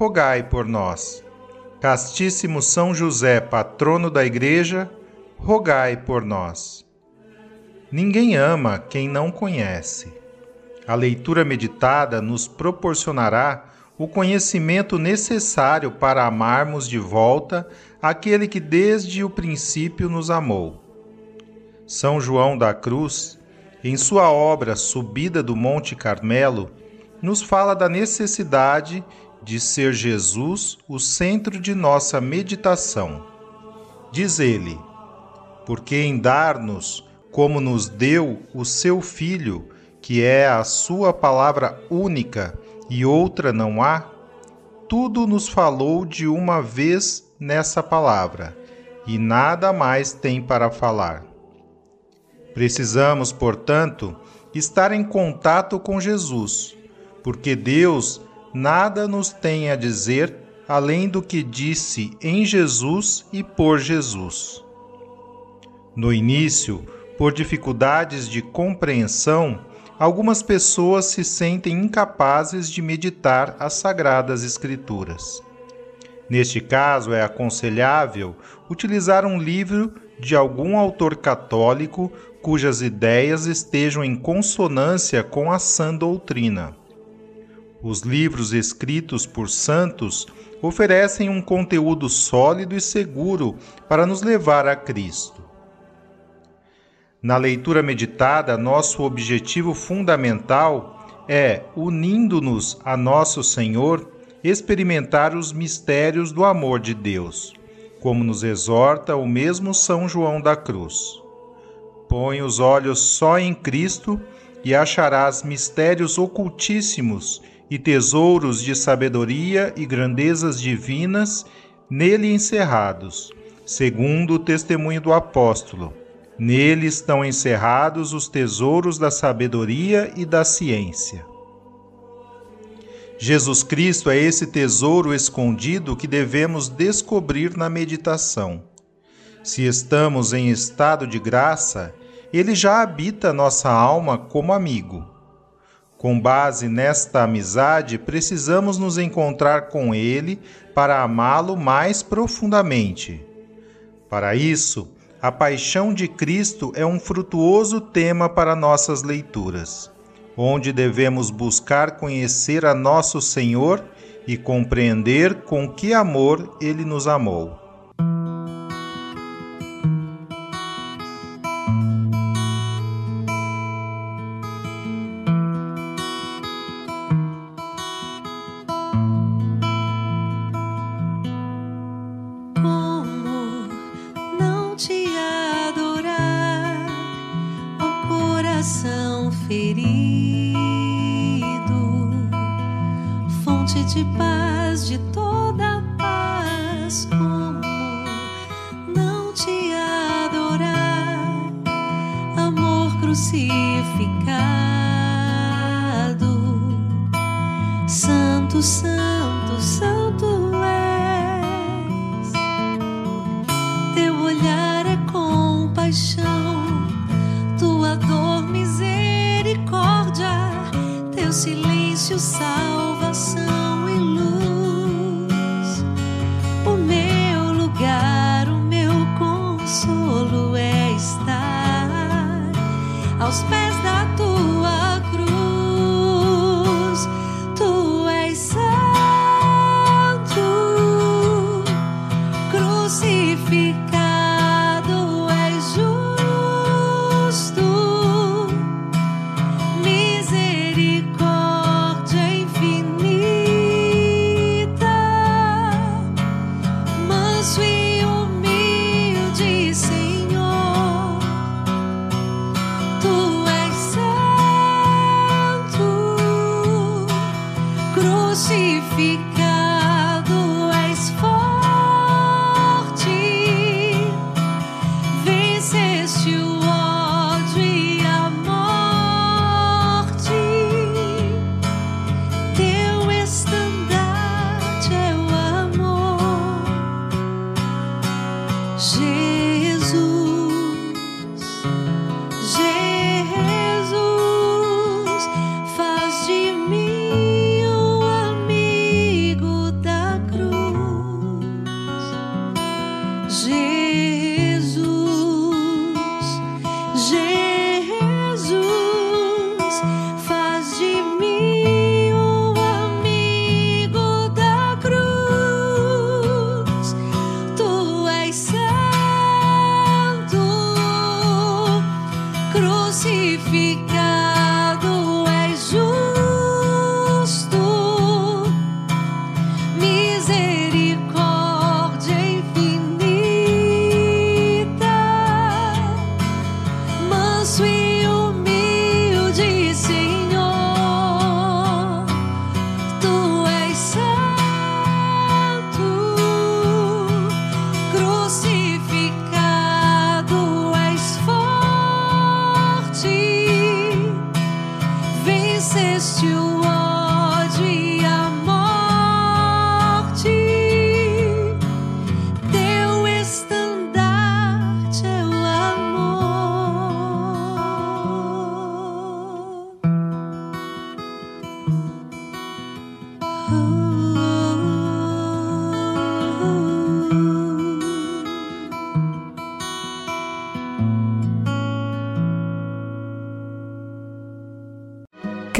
rogai por nós. Castíssimo São José, patrono da Igreja, rogai por nós. Ninguém ama quem não conhece. A leitura meditada nos proporcionará o conhecimento necessário para amarmos de volta aquele que desde o princípio nos amou. São João da Cruz, em sua obra Subida do Monte Carmelo, nos fala da necessidade de ser Jesus o centro de nossa meditação. Diz ele: Porque em dar-nos, como nos deu o seu Filho, que é a sua palavra única e outra não há, tudo nos falou de uma vez nessa palavra, e nada mais tem para falar. Precisamos, portanto, estar em contato com Jesus, porque Deus nada nos tem a dizer além do que disse em Jesus e por Jesus. No início, por dificuldades de compreensão, algumas pessoas se sentem incapazes de meditar as Sagradas Escrituras. Neste caso, é aconselhável utilizar um livro de algum autor católico cujas ideias estejam em consonância com a sã doutrina. Os livros escritos por santos oferecem um conteúdo sólido e seguro para nos levar a Cristo. Na leitura meditada, nosso objetivo fundamental é, unindo-nos a nosso Senhor, experimentar os mistérios do amor de Deus, como nos exorta o mesmo São João da Cruz. Põe os olhos só em Cristo e acharás mistérios ocultíssimos e tesouros de sabedoria e grandezas divinas nele encerrados, segundo o testemunho do apóstolo. Nele estão encerrados os tesouros da sabedoria e da ciência. Jesus Cristo é esse tesouro escondido que devemos descobrir na meditação. Se estamos em estado de graça, ele já habita nossa alma como amigo. Com base nesta amizade, precisamos nos encontrar com Ele para amá-lo mais profundamente. Para isso, a paixão de Cristo é um frutuoso tema para nossas leituras, onde devemos buscar conhecer a nosso Senhor e compreender com que amor Ele nos amou.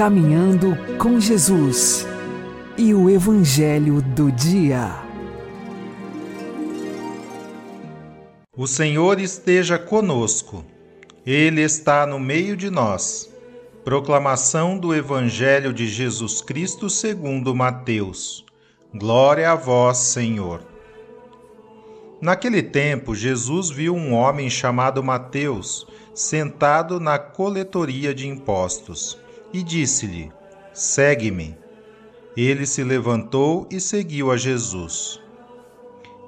Caminhando com Jesus e o Evangelho do Dia. O Senhor esteja conosco, Ele está no meio de nós. Proclamação do Evangelho de Jesus Cristo segundo Mateus. Glória a vós, Senhor. Naquele tempo, Jesus viu um homem chamado Mateus sentado na coletoria de impostos e disse-lhe: Segue-me. Ele se levantou e seguiu a Jesus.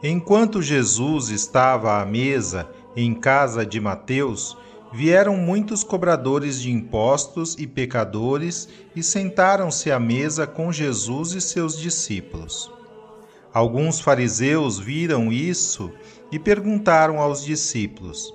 Enquanto Jesus estava à mesa em casa de Mateus, vieram muitos cobradores de impostos e pecadores e sentaram-se à mesa com Jesus e seus discípulos. Alguns fariseus viram isso e perguntaram aos discípulos: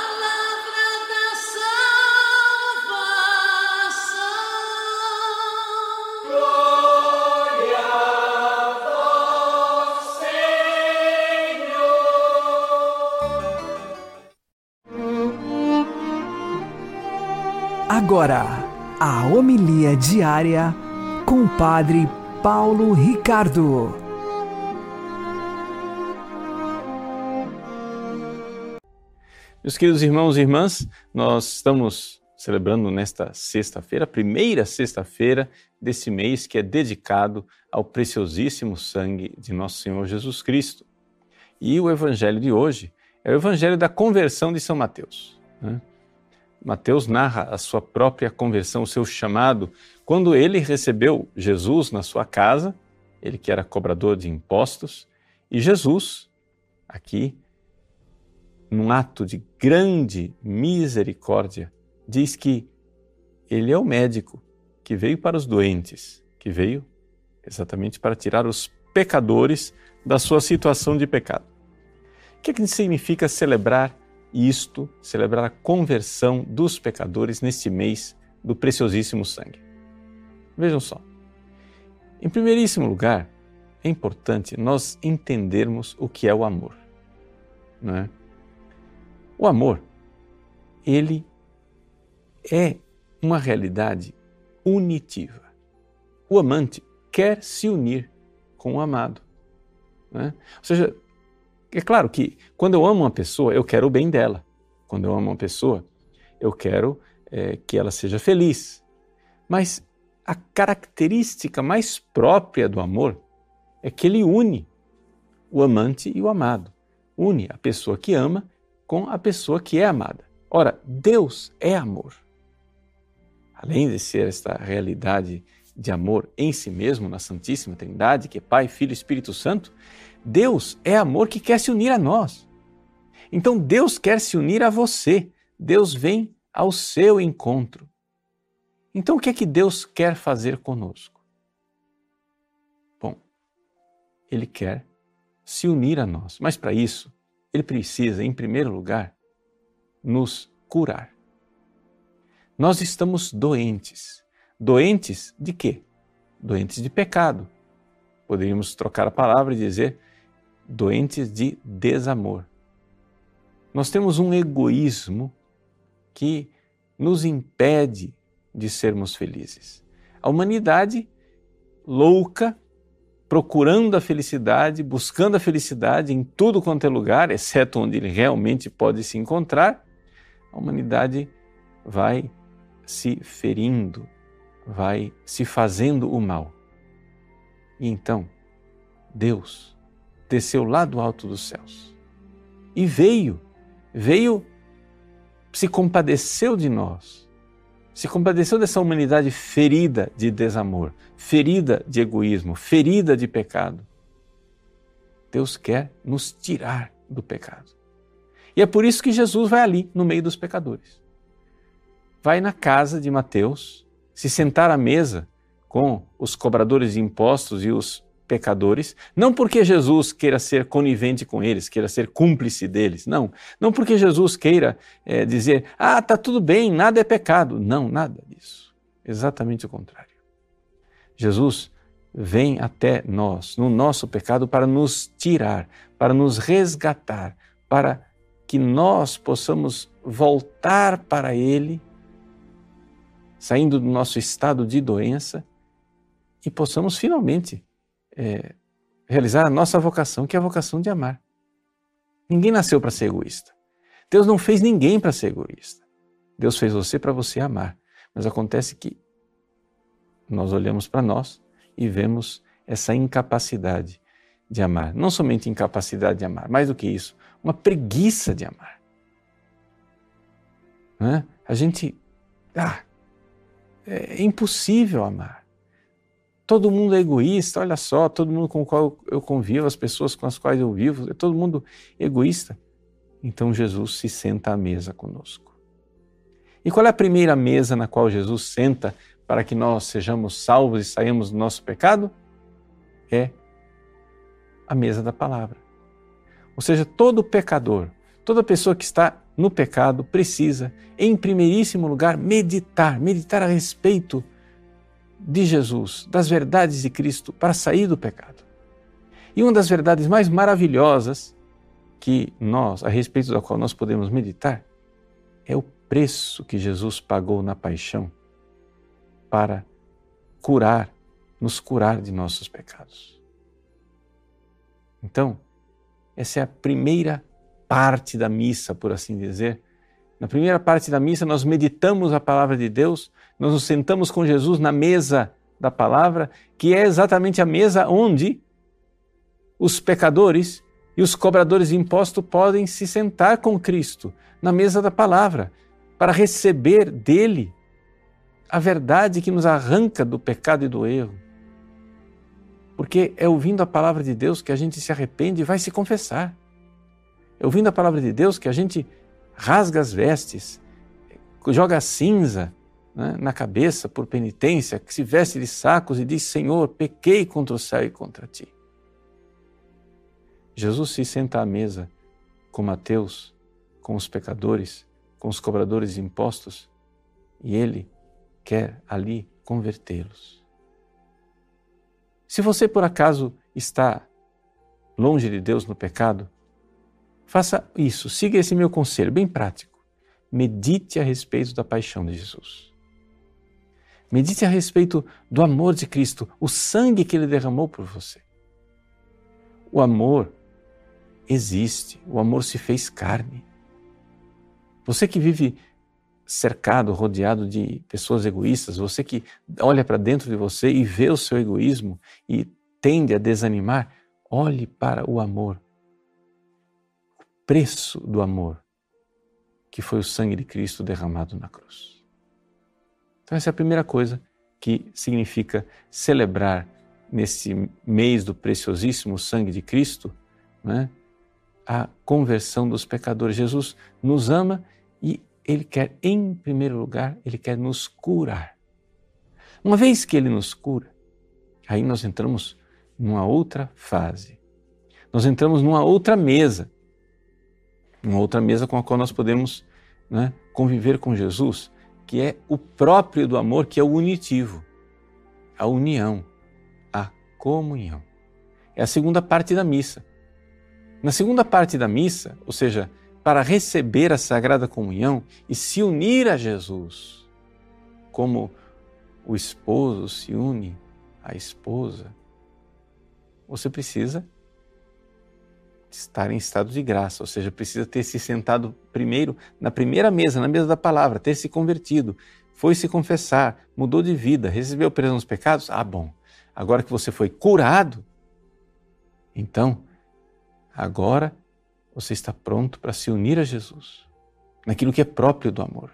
Agora, a homilia diária com o Padre Paulo Ricardo. Meus queridos irmãos e irmãs, nós estamos celebrando nesta sexta-feira, primeira sexta-feira desse mês que é dedicado ao preciosíssimo sangue de nosso Senhor Jesus Cristo. E o evangelho de hoje é o evangelho da conversão de São Mateus. Né? Mateus narra a sua própria conversão, o seu chamado, quando ele recebeu Jesus na sua casa, ele que era cobrador de impostos, e Jesus, aqui, num ato de grande misericórdia, diz que ele é o médico que veio para os doentes, que veio exatamente para tirar os pecadores da sua situação de pecado. O que, é que significa celebrar isto, celebrar a conversão dos pecadores neste mês do preciosíssimo sangue. Vejam só. Em primeiríssimo lugar, é importante nós entendermos o que é o amor. Não é? O amor, ele é uma realidade unitiva. O amante quer se unir com o amado. É? Ou seja, é claro que quando eu amo uma pessoa, eu quero o bem dela. Quando eu amo uma pessoa, eu quero é, que ela seja feliz. Mas a característica mais própria do amor é que ele une o amante e o amado. Une a pessoa que ama com a pessoa que é amada. Ora, Deus é amor. Além de ser esta realidade de amor em si mesmo, na Santíssima Trindade, que é Pai, Filho e Espírito Santo, Deus é amor que quer se unir a nós. Então Deus quer se unir a você. Deus vem ao seu encontro. Então o que é que Deus quer fazer conosco? Bom, Ele quer se unir a nós, mas para isso, Ele precisa, em primeiro lugar, nos curar. Nós estamos doentes. Doentes de quê? Doentes de pecado. Poderíamos trocar a palavra e dizer doentes de desamor. Nós temos um egoísmo que nos impede de sermos felizes. A humanidade louca, procurando a felicidade, buscando a felicidade em tudo quanto é lugar, exceto onde ele realmente pode se encontrar, a humanidade vai se ferindo, vai se fazendo o mal. E então, Deus desceu lá do alto dos céus e veio veio, se compadeceu de nós, se compadeceu dessa humanidade ferida de desamor, ferida de egoísmo, ferida de pecado. Deus quer nos tirar do pecado. E é por isso que Jesus vai ali, no meio dos pecadores. Vai na casa de Mateus, se sentar à mesa com os cobradores de impostos e os pecadores, não porque Jesus queira ser conivente com eles, queira ser cúmplice deles, não. Não porque Jesus queira é, dizer, ah, tá tudo bem, nada é pecado. Não, nada disso. Exatamente o contrário. Jesus vem até nós, no nosso pecado, para nos tirar, para nos resgatar, para que nós possamos voltar para Ele, saindo do nosso estado de doença e possamos finalmente é, realizar a nossa vocação, que é a vocação de amar. Ninguém nasceu para ser egoísta. Deus não fez ninguém para ser egoísta. Deus fez você para você amar. Mas acontece que nós olhamos para nós e vemos essa incapacidade de amar. Não somente incapacidade de amar, mais do que isso, uma preguiça de amar. É? A gente. Ah, é impossível amar. Todo mundo é egoísta, olha só, todo mundo com o qual eu convivo, as pessoas com as quais eu vivo, é todo mundo egoísta. Então Jesus se senta à mesa conosco. E qual é a primeira mesa na qual Jesus senta para que nós sejamos salvos e saímos do nosso pecado? É a mesa da palavra. Ou seja, todo pecador, toda pessoa que está no pecado precisa, em primeiríssimo lugar, meditar, meditar a respeito de Jesus, das verdades de Cristo para sair do pecado. E uma das verdades mais maravilhosas que nós, a respeito da qual nós podemos meditar, é o preço que Jesus pagou na paixão para curar, nos curar de nossos pecados. Então, essa é a primeira parte da missa, por assim dizer, na primeira parte da missa, nós meditamos a palavra de Deus, nós nos sentamos com Jesus na mesa da palavra, que é exatamente a mesa onde os pecadores e os cobradores de imposto podem se sentar com Cristo, na mesa da palavra, para receber dele a verdade que nos arranca do pecado e do erro. Porque é ouvindo a palavra de Deus que a gente se arrepende e vai se confessar. É ouvindo a palavra de Deus que a gente rasga as vestes, joga cinza né, na cabeça por penitência, que se veste de sacos e diz: Senhor, pequei contra o céu e contra ti. Jesus se senta à mesa com Mateus, com os pecadores, com os cobradores de impostos, e ele quer ali convertê-los. Se você por acaso está longe de Deus no pecado, Faça isso, siga esse meu conselho, bem prático. Medite a respeito da paixão de Jesus. Medite a respeito do amor de Cristo, o sangue que ele derramou por você. O amor existe, o amor se fez carne. Você que vive cercado, rodeado de pessoas egoístas, você que olha para dentro de você e vê o seu egoísmo e tende a desanimar, olhe para o amor preço do amor que foi o sangue de Cristo derramado na cruz. Então, essa é a primeira coisa que significa celebrar nesse mês do preciosíssimo sangue de Cristo, né, a conversão dos pecadores. Jesus nos ama e Ele quer, em primeiro lugar, Ele quer nos curar. Uma vez que Ele nos cura, aí nós entramos numa outra fase. Nós entramos numa outra mesa. Uma outra mesa com a qual nós podemos né, conviver com Jesus, que é o próprio do amor, que é o unitivo, a união, a comunhão. É a segunda parte da missa. Na segunda parte da missa, ou seja, para receber a Sagrada Comunhão e se unir a Jesus, como o esposo se une à esposa, você precisa estar em estado de graça, ou seja, precisa ter se sentado primeiro na primeira mesa, na mesa da palavra, ter se convertido, foi se confessar, mudou de vida, recebeu perdão dos pecados. Ah, bom. Agora que você foi curado, então Agora você está pronto para se unir a Jesus, naquilo que é próprio do amor.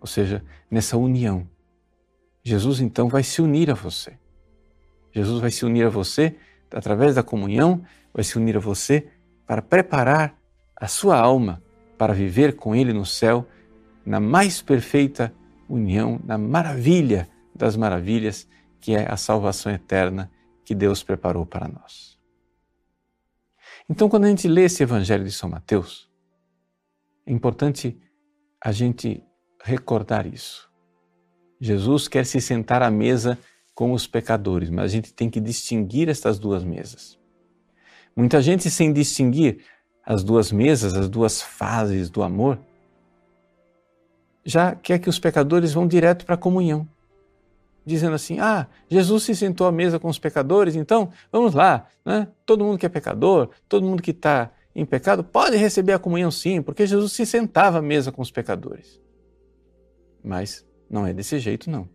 Ou seja, nessa união. Jesus então vai se unir a você. Jesus vai se unir a você através da comunhão, vai se unir a você para preparar a sua alma para viver com Ele no céu, na mais perfeita união, na maravilha das maravilhas, que é a salvação eterna que Deus preparou para nós. Então, quando a gente lê esse Evangelho de São Mateus, é importante a gente recordar isso. Jesus quer se sentar à mesa com os pecadores, mas a gente tem que distinguir estas duas mesas. Muita gente, sem distinguir as duas mesas, as duas fases do amor, já quer que os pecadores vão direto para a comunhão dizendo assim: ah, Jesus se sentou à mesa com os pecadores, então vamos lá, né? todo mundo que é pecador, todo mundo que está em pecado pode receber a comunhão sim, porque Jesus se sentava à mesa com os pecadores. Mas não é desse jeito, não.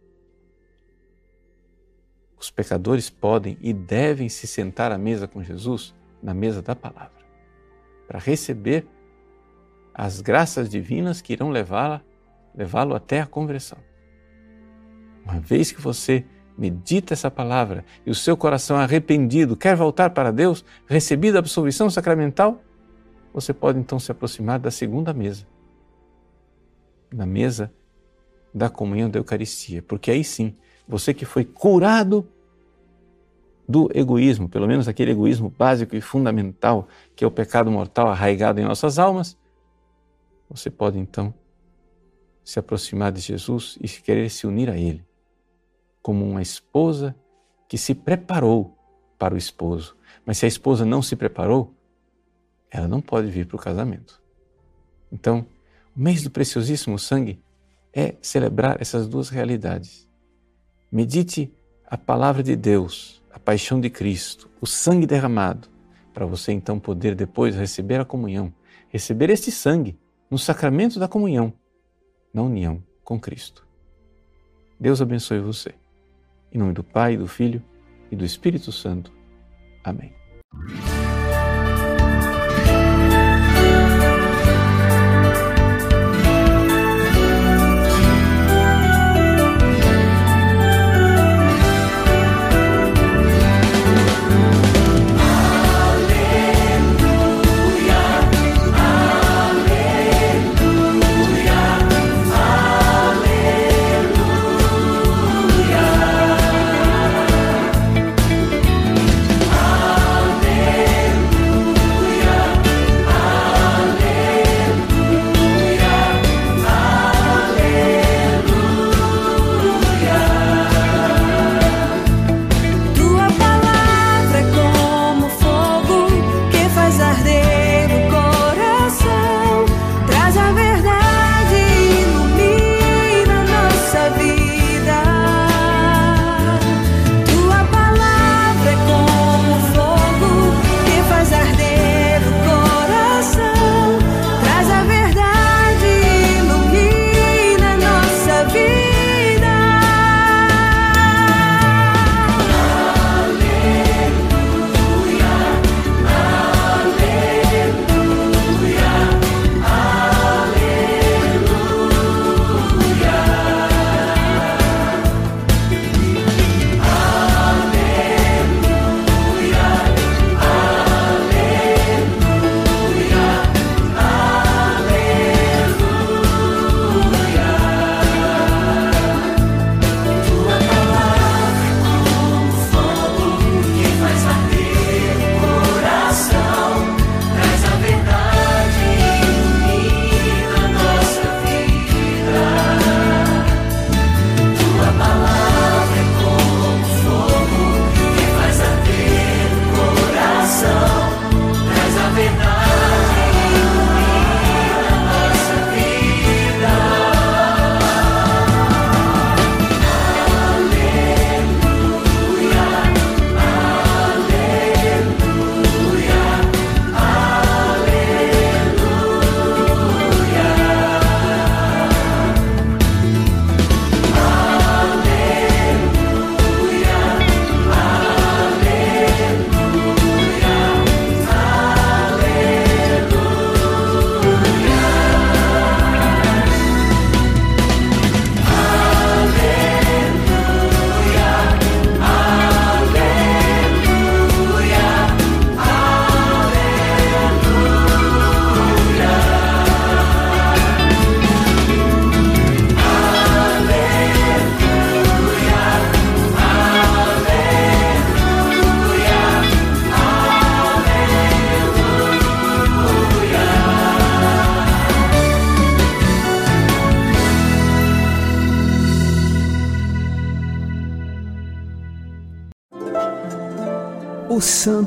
Os pecadores podem e devem se sentar à mesa com Jesus, na mesa da palavra, para receber as graças divinas que irão levá-lo levá até a conversão. Uma vez que você medita essa palavra e o seu coração é arrependido quer voltar para Deus, recebida a absolvição sacramental, você pode então se aproximar da segunda mesa, na mesa da comunhão da Eucaristia, porque aí sim, você que foi curado do egoísmo, pelo menos aquele egoísmo básico e fundamental que é o pecado mortal arraigado em nossas almas, você pode então se aproximar de Jesus e querer se unir a Ele como uma esposa que se preparou para o esposo. Mas se a esposa não se preparou, ela não pode vir para o casamento. Então, o mês do preciosíssimo sangue é celebrar essas duas realidades. Medite a palavra de Deus, a paixão de Cristo, o sangue derramado, para você então poder depois receber a comunhão, receber este sangue no sacramento da comunhão, na união com Cristo. Deus abençoe você. Em nome do Pai, do Filho e do Espírito Santo. Amém.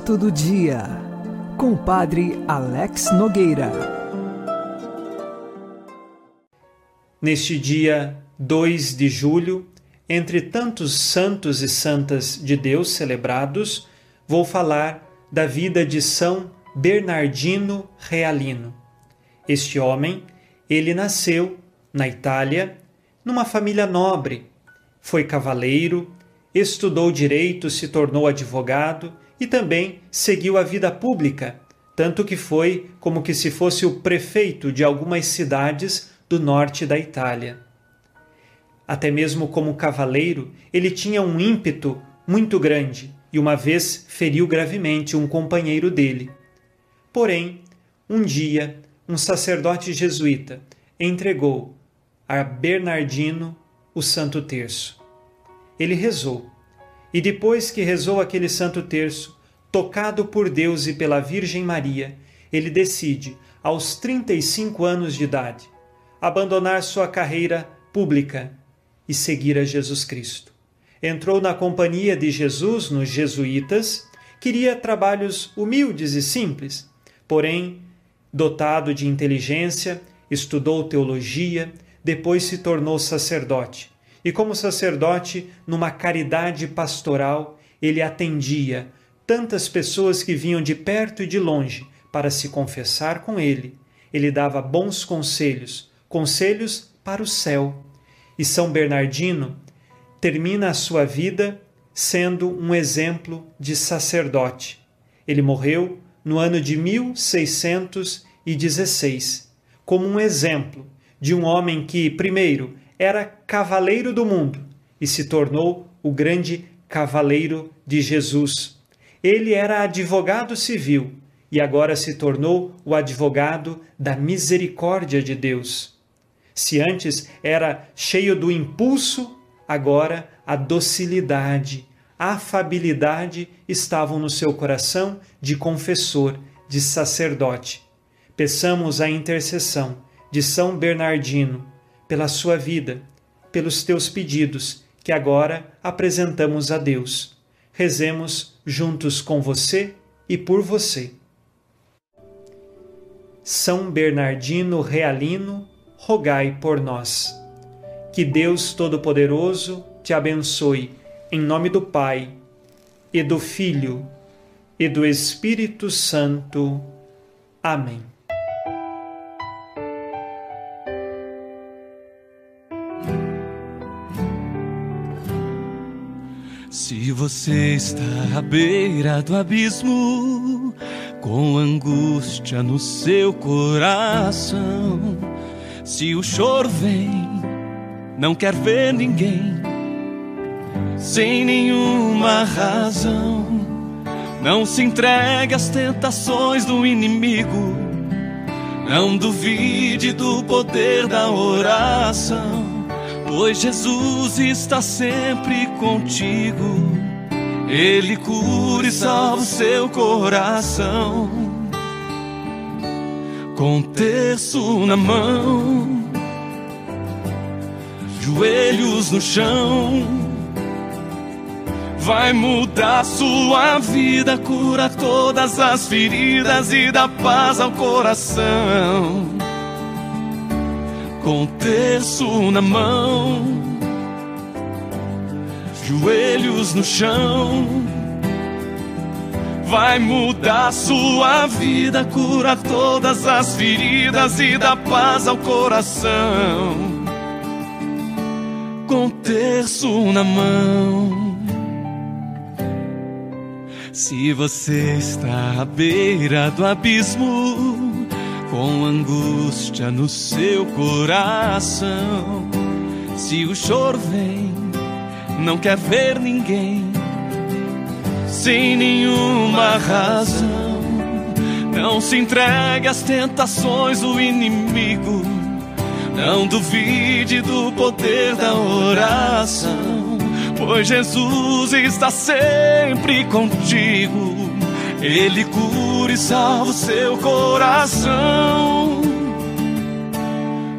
Santo do Dia, com o Padre Alex Nogueira. Neste dia 2 de julho, entre tantos santos e santas de Deus celebrados, vou falar da vida de São Bernardino Realino. Este homem, ele nasceu na Itália, numa família nobre, foi cavaleiro, estudou direito, se tornou advogado e também seguiu a vida pública, tanto que foi como que se fosse o prefeito de algumas cidades do norte da Itália. Até mesmo como cavaleiro, ele tinha um ímpeto muito grande e uma vez feriu gravemente um companheiro dele. Porém, um dia, um sacerdote jesuíta entregou a Bernardino o Santo Terço. Ele rezou, e depois que rezou aquele Santo Terço, tocado por Deus e pela Virgem Maria, ele decide, aos 35 anos de idade, abandonar sua carreira pública e seguir a Jesus Cristo. Entrou na companhia de Jesus nos Jesuítas, queria trabalhos humildes e simples, porém, dotado de inteligência, estudou teologia, depois se tornou sacerdote. E como sacerdote, numa caridade pastoral, ele atendia tantas pessoas que vinham de perto e de longe para se confessar com ele. Ele dava bons conselhos, conselhos para o céu. E São Bernardino termina a sua vida sendo um exemplo de sacerdote. Ele morreu no ano de 1616, como um exemplo de um homem que, primeiro, era cavaleiro do mundo e se tornou o grande cavaleiro de Jesus. Ele era advogado civil e agora se tornou o advogado da misericórdia de Deus. Se antes era cheio do impulso, agora a docilidade, a afabilidade estavam no seu coração de confessor, de sacerdote. Peçamos a intercessão de São Bernardino pela sua vida, pelos teus pedidos que agora apresentamos a Deus. Rezemos juntos com você e por você. São Bernardino Realino, rogai por nós. Que Deus Todo-Poderoso te abençoe, em nome do Pai, e do Filho, e do Espírito Santo. Amém. Se você está à beira do abismo, com angústia no seu coração, se o choro vem, não quer ver ninguém, sem nenhuma razão, não se entregue às tentações do inimigo, não duvide do poder da oração pois Jesus está sempre contigo. Ele cura e salva o seu coração. Com terço na mão, joelhos no chão, vai mudar sua vida, cura todas as feridas e dá paz ao coração com terço na mão, joelhos no chão. Vai mudar sua vida, cura todas as feridas e dá paz ao coração. Com terço na mão. Se você está à beira do abismo, com angústia no seu coração. Se o choro vem, não quer ver ninguém, sem nenhuma razão. Não se entregue às tentações do inimigo, não duvide do poder da oração, pois Jesus está sempre contigo ele cura e seu coração.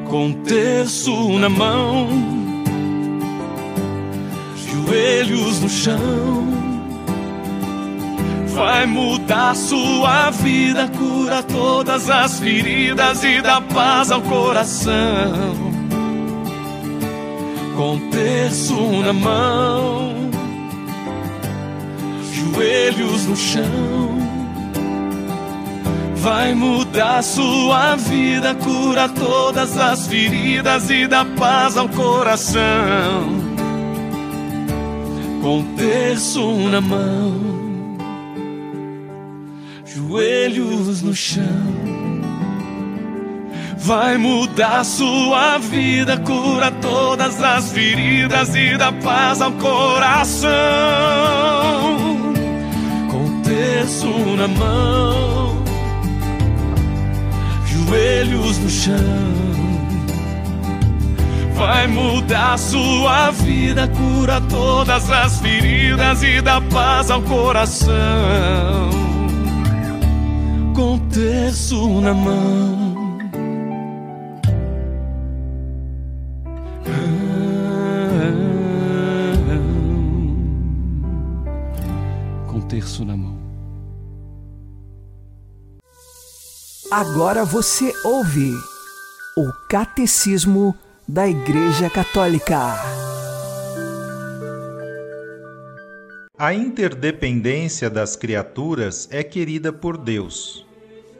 Com terço na mão, joelhos no chão. vai mudar sua vida, cura todas as feridas e dá paz ao coração. Com terço na mão, joelhos no chão. Vai mudar sua vida, cura todas as feridas e dá paz ao coração. Com terço na mão, joelhos no chão. Vai mudar sua vida, cura todas as feridas e dá paz ao coração. Com terço na mão, joelhos no chão. Vai mudar sua vida, cura todas as feridas e dá paz ao coração. Com terço na mão. Com terço na mão. Agora você ouve o Catecismo da Igreja Católica. A interdependência das criaturas é querida por Deus.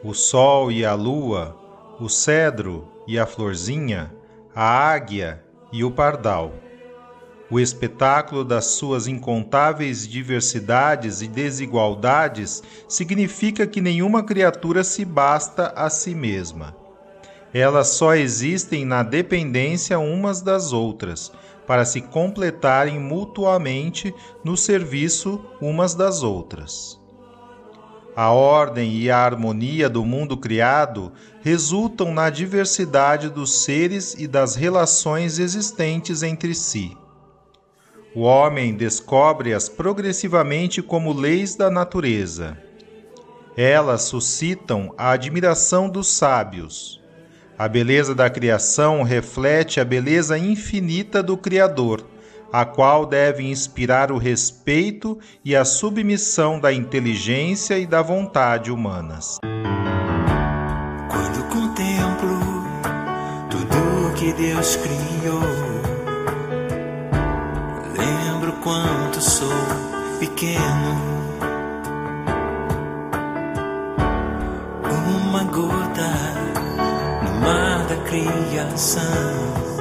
O sol e a lua, o cedro e a florzinha, a águia e o pardal. O espetáculo das suas incontáveis diversidades e desigualdades significa que nenhuma criatura se basta a si mesma. Elas só existem na dependência umas das outras, para se completarem mutuamente no serviço umas das outras. A ordem e a harmonia do mundo criado resultam na diversidade dos seres e das relações existentes entre si. O homem descobre-as progressivamente como leis da natureza. Elas suscitam a admiração dos sábios. A beleza da criação reflete a beleza infinita do Criador, a qual deve inspirar o respeito e a submissão da inteligência e da vontade humanas. Quando contemplo tudo que Deus criou, quanto sou pequeno. Uma gota no mar da criação.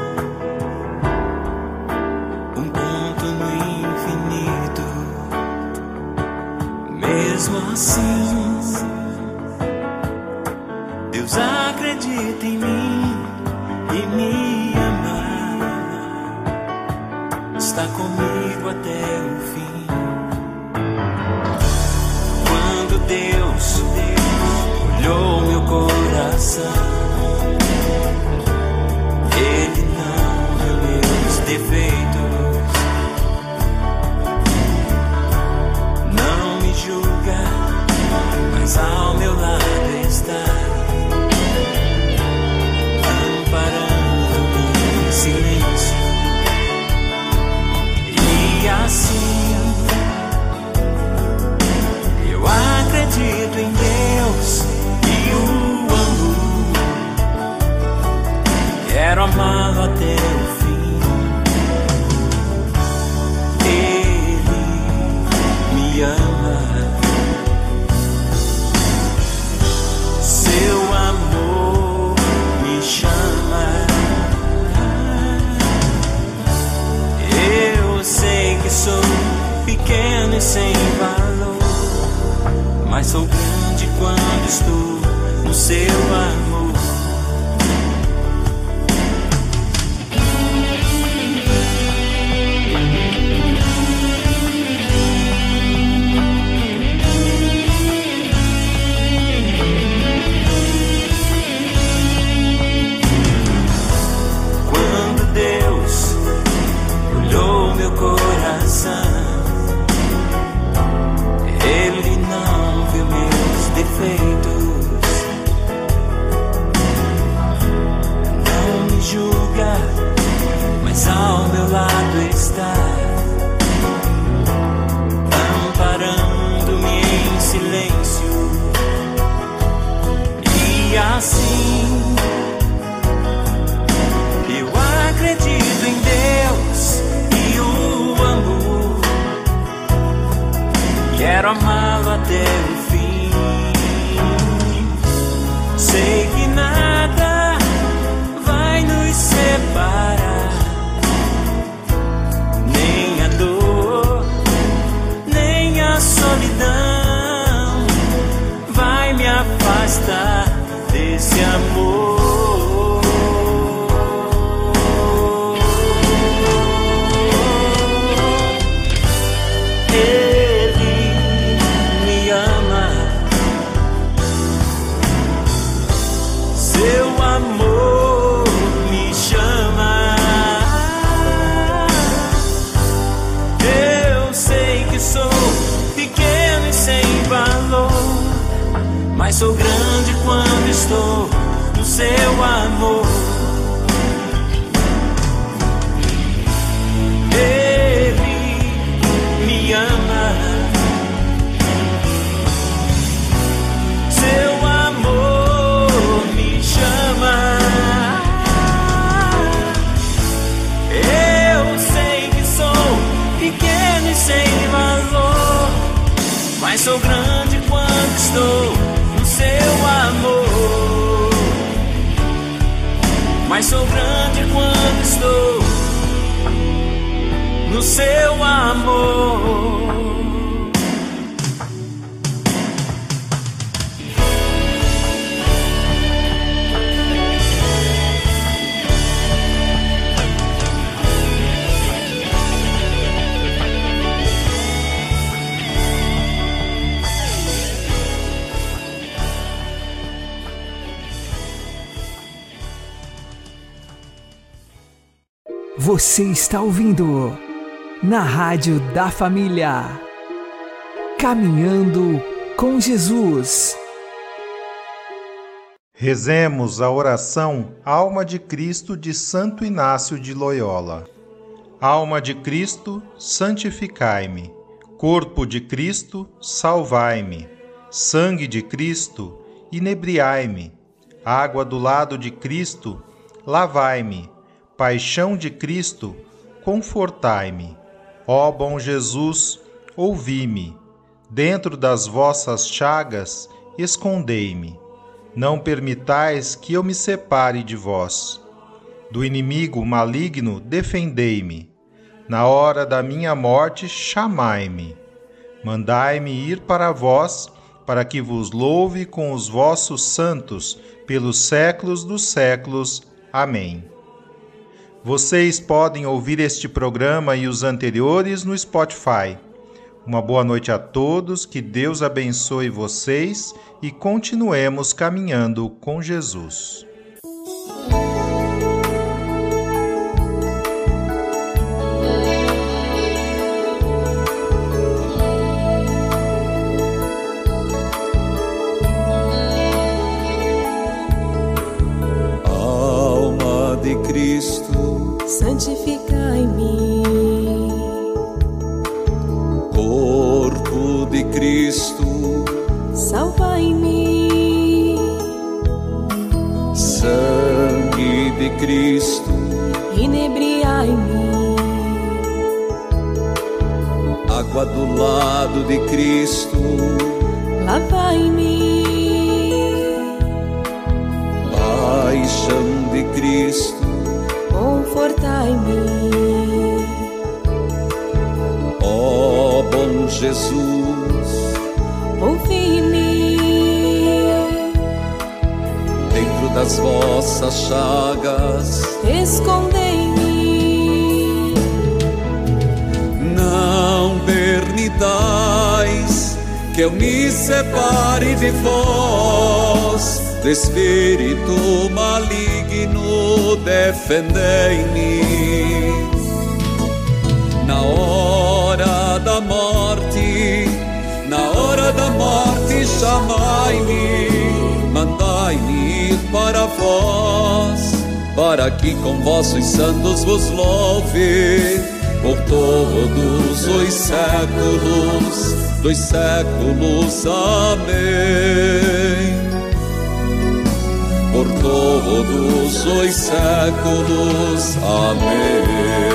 Sou grande quando estou no seu amor. Você está ouvindo na Rádio da Família. Caminhando com Jesus. Rezemos a oração Alma de Cristo de Santo Inácio de Loyola. Alma de Cristo, santificai-me. Corpo de Cristo, salvai-me. Sangue de Cristo, inebriai-me. Água do lado de Cristo, lavai-me Paixão de Cristo, confortai-me. Ó bom Jesus, ouvi-me. Dentro das vossas chagas, escondei-me. Não permitais que eu me separe de vós. Do inimigo maligno, defendei-me. Na hora da minha morte, chamai-me. Mandai-me ir para vós, para que vos louve com os vossos santos, pelos séculos dos séculos. Amém. Vocês podem ouvir este programa e os anteriores no Spotify. Uma boa noite a todos, que Deus abençoe vocês e continuemos caminhando com Jesus. Cristo, inebriai-me, água do lado de Cristo, lavai-me, paixão de Cristo, confortai-me, ó bom Jesus, ouvi-me, das vossas chagas, escondei-me, não permitais que eu me separe de vós, do espírito maligno, defendei-me. Na hora da morte, na hora da morte, chamai-me, vós, para que com vossos santos vos louve por todos os séculos dos séculos. Amém. Por todos os séculos. Amém.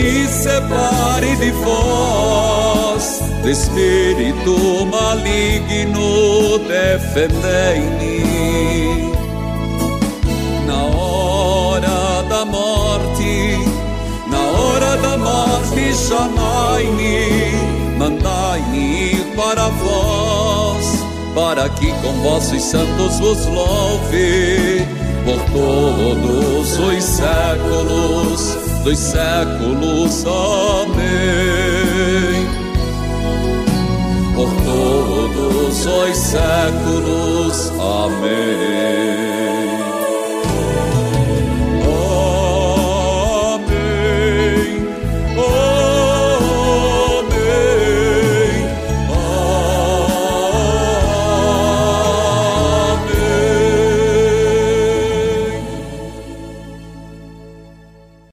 Me separe de vós, do espírito maligno, defendei-me. Na hora da morte, na hora da morte, chamai-me, mandai-me para vós, para que com vossos santos vos louve. Por todos os séculos dos séculos. Amém. Por todos os séculos. Amém.